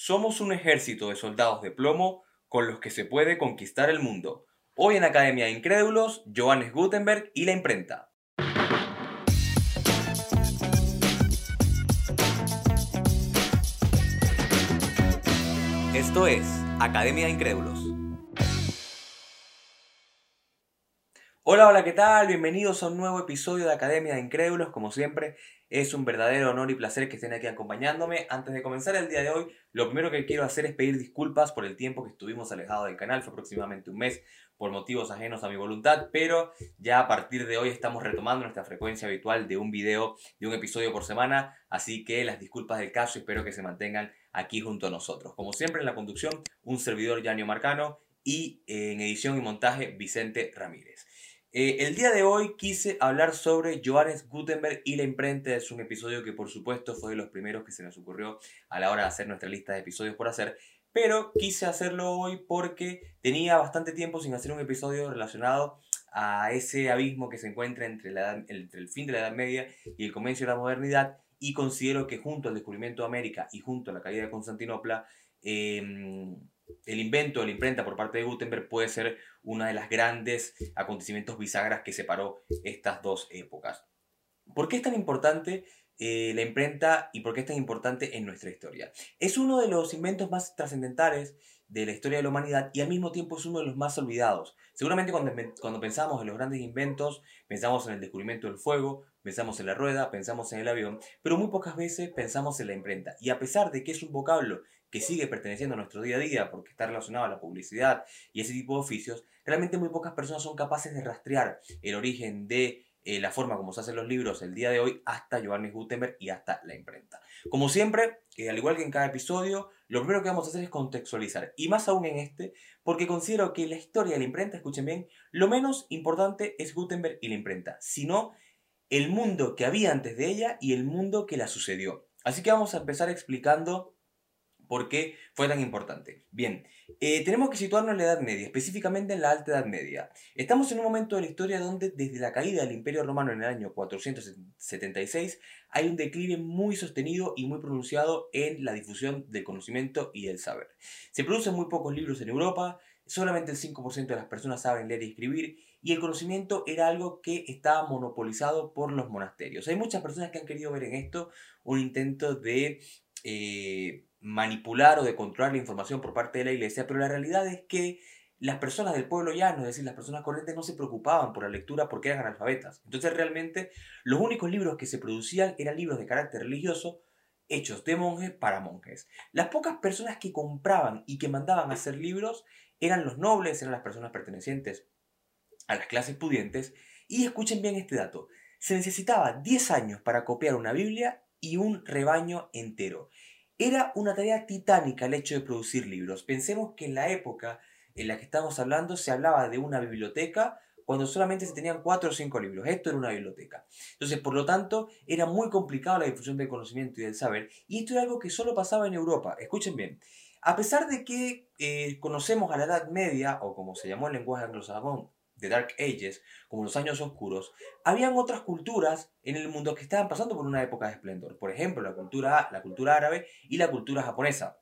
Somos un ejército de soldados de plomo con los que se puede conquistar el mundo. Hoy en Academia de Incrédulos, Johannes Gutenberg y la imprenta. Esto es Academia de Incrédulos. Hola, hola, ¿qué tal? Bienvenidos a un nuevo episodio de Academia de Incrédulos. Como siempre, es un verdadero honor y placer que estén aquí acompañándome. Antes de comenzar el día de hoy, lo primero que quiero hacer es pedir disculpas por el tiempo que estuvimos alejados del canal. Fue aproximadamente un mes por motivos ajenos a mi voluntad, pero ya a partir de hoy estamos retomando nuestra frecuencia habitual de un video, de un episodio por semana. Así que las disculpas del caso espero que se mantengan aquí junto a nosotros. Como siempre en la conducción, un servidor Yanio Marcano y en edición y montaje Vicente Ramírez. Eh, el día de hoy quise hablar sobre Johannes Gutenberg y la imprenta. Es un episodio que por supuesto fue de los primeros que se nos ocurrió a la hora de hacer nuestra lista de episodios por hacer. Pero quise hacerlo hoy porque tenía bastante tiempo sin hacer un episodio relacionado a ese abismo que se encuentra entre, la entre el fin de la Edad Media y el comienzo de la modernidad. Y considero que junto al descubrimiento de América y junto a la caída de Constantinopla, em, el invento de la imprenta por parte de Gutenberg puede ser uno de los grandes acontecimientos bisagras que separó estas dos épocas. ¿Por qué es tan importante eh, la imprenta y por qué es tan importante en nuestra historia? Es uno de los inventos más trascendentales de la historia de la humanidad y al mismo tiempo es uno de los más olvidados. Seguramente cuando, cuando pensamos en los grandes inventos, pensamos en el descubrimiento del fuego, pensamos en la rueda, pensamos en el avión, pero muy pocas veces pensamos en la imprenta. Y a pesar de que es un vocablo que sigue perteneciendo a nuestro día a día porque está relacionado a la publicidad y ese tipo de oficios, realmente muy pocas personas son capaces de rastrear el origen de eh, la forma como se hacen los libros el día de hoy hasta Johannes Gutenberg y hasta la imprenta. Como siempre, eh, al igual que en cada episodio, lo primero que vamos a hacer es contextualizar, y más aún en este, porque considero que la historia de la imprenta, escuchen bien, lo menos importante es Gutenberg y la imprenta, sino el mundo que había antes de ella y el mundo que la sucedió. Así que vamos a empezar explicando ¿Por qué fue tan importante? Bien, eh, tenemos que situarnos en la Edad Media, específicamente en la Alta Edad Media. Estamos en un momento de la historia donde desde la caída del Imperio Romano en el año 476 hay un declive muy sostenido y muy pronunciado en la difusión del conocimiento y del saber. Se producen muy pocos libros en Europa, solamente el 5% de las personas saben leer y escribir y el conocimiento era algo que estaba monopolizado por los monasterios. Hay muchas personas que han querido ver en esto un intento de... Eh, manipular o de controlar la información por parte de la iglesia, pero la realidad es que las personas del pueblo llano, es decir, las personas corrientes, no se preocupaban por la lectura porque eran analfabetas. Entonces realmente los únicos libros que se producían eran libros de carácter religioso hechos de monjes para monjes. Las pocas personas que compraban y que mandaban a hacer libros eran los nobles, eran las personas pertenecientes a las clases pudientes. Y escuchen bien este dato, se necesitaba 10 años para copiar una Biblia y un rebaño entero. Era una tarea titánica el hecho de producir libros. Pensemos que en la época en la que estamos hablando se hablaba de una biblioteca cuando solamente se tenían cuatro o cinco libros. Esto era una biblioteca. Entonces, por lo tanto, era muy complicado la difusión del conocimiento y del saber. Y esto era algo que solo pasaba en Europa. Escuchen bien. A pesar de que eh, conocemos a la Edad Media, o como se llamó el lenguaje anglosajón, The Dark Ages, como los años oscuros, habían otras culturas en el mundo que estaban pasando por una época de esplendor. Por ejemplo, la cultura, la cultura árabe y la cultura japonesa.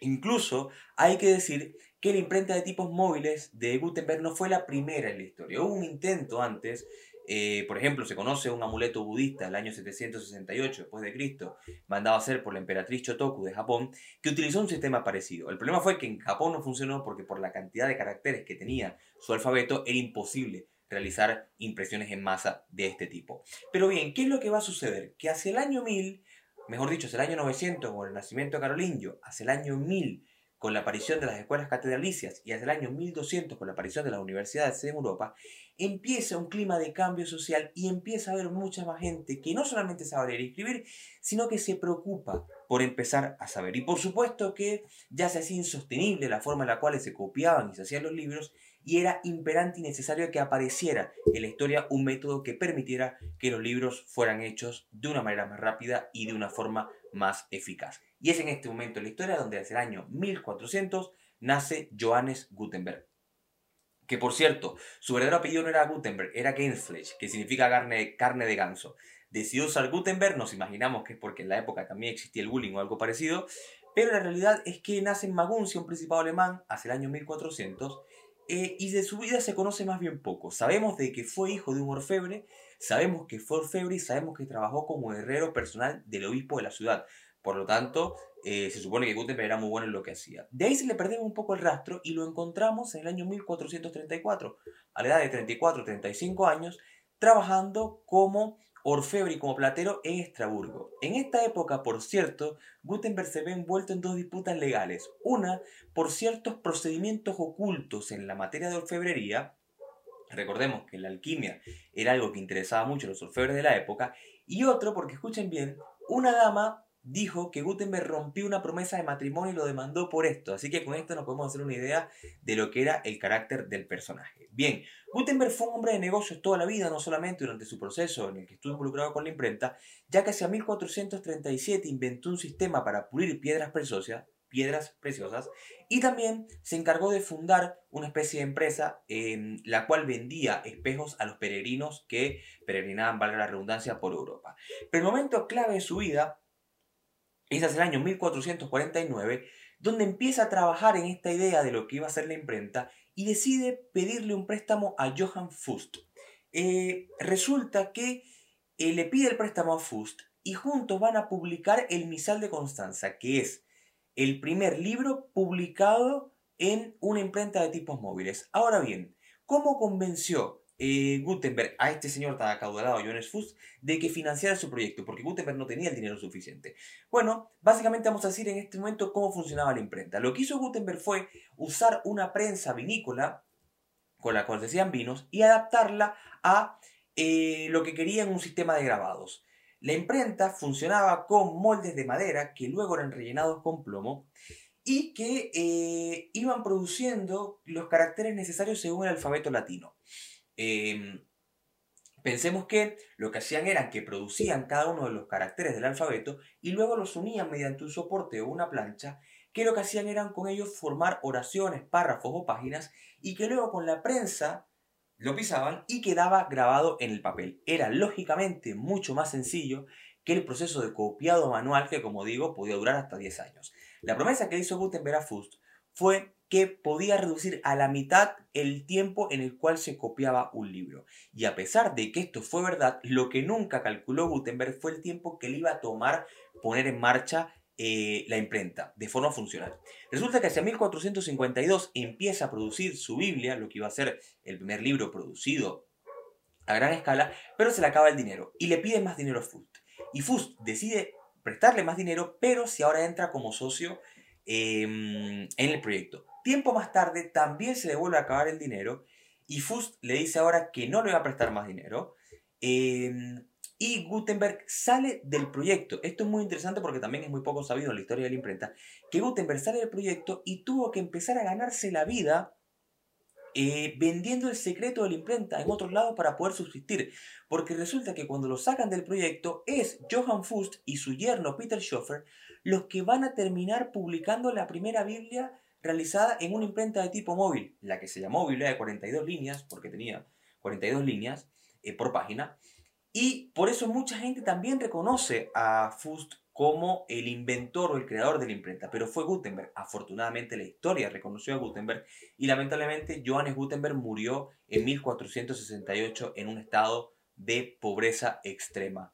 Incluso hay que decir que la imprenta de tipos móviles de Gutenberg no fue la primera en la historia. Hubo un intento antes eh, por ejemplo, se conoce un amuleto budista del año 768 después de Cristo, mandado a hacer por la emperatriz Chotoku de Japón, que utilizó un sistema parecido. El problema fue que en Japón no funcionó porque por la cantidad de caracteres que tenía su alfabeto era imposible realizar impresiones en masa de este tipo. Pero bien, ¿qué es lo que va a suceder? Que hacia el año 1000, mejor dicho, hacia el año 900 con el nacimiento de Carolingio, hacia el año 1000 con la aparición de las escuelas catedralicias y hacia el año 1200 con la aparición de las universidades en Europa, empieza un clima de cambio social y empieza a haber mucha más gente que no solamente sabe leer y escribir, sino que se preocupa por empezar a saber. Y por supuesto que ya se hacía insostenible la forma en la cual se copiaban y se hacían los libros y era imperante y necesario que apareciera en la historia un método que permitiera que los libros fueran hechos de una manera más rápida y de una forma más eficaz. Y es en este momento en la historia donde hace el año 1400 nace Johannes Gutenberg. Que por cierto, su verdadero apellido no era Gutenberg, era Gainsfleisch, que significa carne, carne de ganso. Decidió usar Gutenberg, nos imaginamos que es porque en la época también existía el bullying o algo parecido, pero la realidad es que nace en Maguncia, un principado alemán, hacia el año 1400, eh, y de su vida se conoce más bien poco. Sabemos de que fue hijo de un orfebre, sabemos que fue orfebre sabemos que trabajó como herrero personal del obispo de la ciudad. Por lo tanto, eh, se supone que Gutenberg era muy bueno en lo que hacía. De ahí se le perdemos un poco el rastro y lo encontramos en el año 1434, a la edad de 34-35 años, trabajando como orfebre y como platero en Estraburgo. En esta época, por cierto, Gutenberg se ve envuelto en dos disputas legales. Una por ciertos procedimientos ocultos en la materia de orfebrería. Recordemos que la alquimia era algo que interesaba mucho a los orfebres de la época. Y otro porque, escuchen bien, una dama dijo que Gutenberg rompió una promesa de matrimonio y lo demandó por esto. Así que con esto nos podemos hacer una idea de lo que era el carácter del personaje. Bien, Gutenberg fue un hombre de negocios toda la vida, no solamente durante su proceso en el que estuvo involucrado con la imprenta, ya que hacia 1437 inventó un sistema para pulir piedras preciosas, piedras preciosas y también se encargó de fundar una especie de empresa en la cual vendía espejos a los peregrinos que peregrinaban, valga la redundancia, por Europa. Pero el momento clave de su vida es hacia el año 1449, donde empieza a trabajar en esta idea de lo que iba a ser la imprenta y decide pedirle un préstamo a Johann Fust. Eh, resulta que eh, le pide el préstamo a Fust y juntos van a publicar El Misal de Constanza, que es el primer libro publicado en una imprenta de tipos móviles. Ahora bien, ¿cómo convenció eh, Gutenberg a este señor tan acaudalado, Johannes Fuchs, de que financiara su proyecto, porque Gutenberg no tenía el dinero suficiente. Bueno, básicamente vamos a decir en este momento cómo funcionaba la imprenta. Lo que hizo Gutenberg fue usar una prensa vinícola, con la cual se hacían vinos, y adaptarla a eh, lo que querían un sistema de grabados. La imprenta funcionaba con moldes de madera que luego eran rellenados con plomo y que eh, iban produciendo los caracteres necesarios según el alfabeto latino. Em, pensemos que lo que hacían era que producían cada uno de los caracteres del alfabeto y luego los unían mediante un soporte o una plancha, que lo que hacían eran con ellos formar oraciones, párrafos o páginas y que luego con la prensa lo pisaban y quedaba grabado en el papel. Era lógicamente mucho más sencillo que el proceso de copiado manual que, como digo, podía durar hasta 10 años. La promesa que hizo Gutenberg a Fust fue que podía reducir a la mitad el tiempo en el cual se copiaba un libro. Y a pesar de que esto fue verdad, lo que nunca calculó Gutenberg fue el tiempo que le iba a tomar poner en marcha eh, la imprenta de forma funcional. Resulta que hacia 1452 empieza a producir su Biblia, lo que iba a ser el primer libro producido a gran escala, pero se le acaba el dinero y le pide más dinero a Fust. Y Fust decide prestarle más dinero, pero si ahora entra como socio em, en el proyecto. Tiempo más tarde también se le vuelve a acabar el dinero y Fust le dice ahora que no le va a prestar más dinero. Em, y Gutenberg sale del proyecto. Esto es muy interesante porque también es muy poco sabido en la historia de la imprenta. Que Gutenberg sale del proyecto y tuvo que empezar a ganarse la vida eh, vendiendo el secreto de la imprenta en otros lados para poder subsistir. Porque resulta que cuando lo sacan del proyecto es Johann Fust y su yerno Peter Schoffer los que van a terminar publicando la primera Biblia realizada en una imprenta de tipo móvil, la que se llamó Biblia de 42 líneas, porque tenía 42 líneas eh, por página, y por eso mucha gente también reconoce a Fust como el inventor o el creador de la imprenta, pero fue Gutenberg. Afortunadamente la historia reconoció a Gutenberg y lamentablemente Johannes Gutenberg murió en 1468 en un estado de pobreza extrema.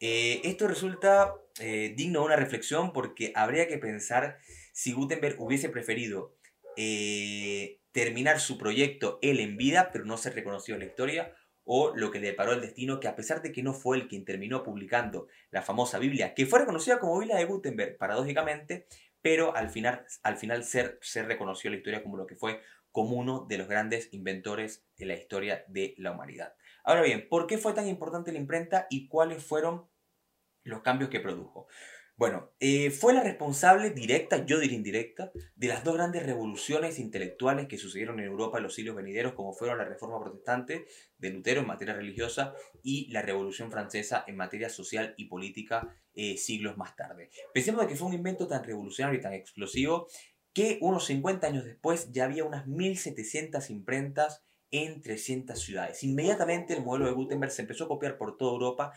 Eh, esto resulta eh, digno de una reflexión porque habría que pensar si Gutenberg hubiese preferido eh, terminar su proyecto él en vida, pero no ser reconocido en la historia, o lo que le paró el destino, que a pesar de que no fue el quien terminó publicando la famosa Biblia, que fue reconocida como Biblia de Gutenberg, paradójicamente, pero al final, al final ser, se reconoció la historia como lo que fue como uno de los grandes inventores de la historia de la humanidad. Ahora bien, ¿por qué fue tan importante la imprenta y cuáles fueron los cambios que produjo? Bueno, eh, fue la responsable directa, yo diría indirecta, de las dos grandes revoluciones intelectuales que sucedieron en Europa en los siglos venideros, como fueron la Reforma Protestante de Lutero en materia religiosa y la Revolución Francesa en materia social y política eh, siglos más tarde. Pensemos que fue un invento tan revolucionario y tan explosivo que unos 50 años después ya había unas 1700 imprentas en 300 ciudades. Inmediatamente el modelo de Gutenberg se empezó a copiar por toda Europa,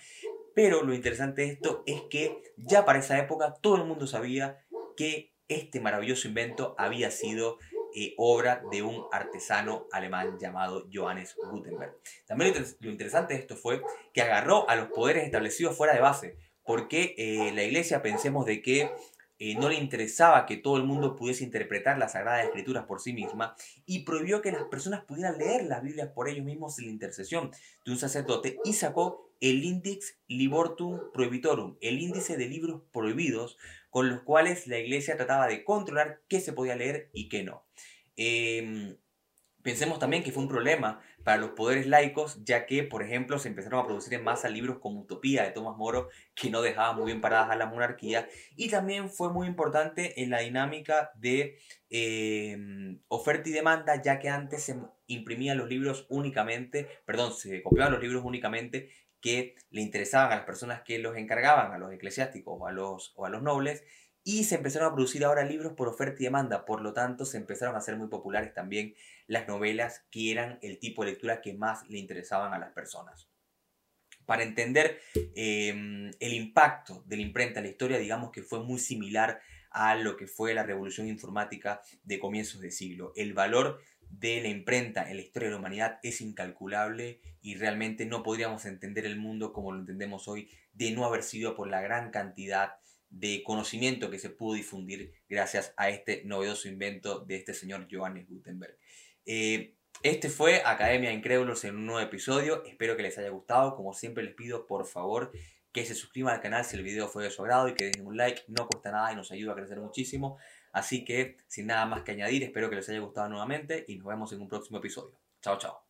pero lo interesante de esto es que ya para esa época todo el mundo sabía que este maravilloso invento había sido eh, obra de un artesano alemán llamado Johannes Gutenberg. También lo, interesante de esto fue que agarró a los poderes establecidos fuera de base, porque eh, la iglesia pensemos de que eh, no le interesaba que todo el mundo pudiese interpretar las Sagradas Escrituras por sí misma y prohibió que las personas pudieran leer las Biblias por ellos mismos sin la intercesión de un sacerdote y sacó el Index Libortum Prohibitorum, el índice de libros prohibidos con los cuales la iglesia trataba de controlar qué se podía leer y qué no. Em, Pensemos también que fue un problema para los poderes laicos, ya que, por ejemplo, se empezaron a producir en masa libros como Utopía de Tomás Moro, que no dejaban muy bien paradas a la monarquía, y también fue muy importante en la dinámica de em, oferta y demanda, ya que antes se imprimían los libros únicamente, perdón, se copiaban los libros únicamente que le interesaban a las personas que los encargaban, a los eclesiásticos o a los, o a los nobles, y se empezaron a producir ahora libros por oferta y demanda, por lo tanto se empezaron a hacer muy populares también las novelas que eran el tipo de lectura que más le interesaban a las personas. Para entender em, el impacto de la imprenta en la historia, digamos que fue muy similar a lo que fue la revolución informática de comienzos de siglo. El valor de la imprenta en la historia de la humanidad es incalculable y realmente no podríamos entender el mundo como lo entendemos hoy de no haber sido por la gran cantidad de conocimiento que se pudo difundir gracias a este novedoso invento de este señor Johannes Gutenberg. Eh, este fue Academia Incrédulos en un nuevo episodio. Espero que les haya gustado. Como siempre les pido, por favor, que se suscriban al canal si el video fue de su agrado y que dejen un like. No cuesta nada y nos ayuda a crecer muchísimo. Así que, sin nada más que añadir, espero que les haya gustado nuevamente y nos vemos en un próximo episodio. Chao, chao.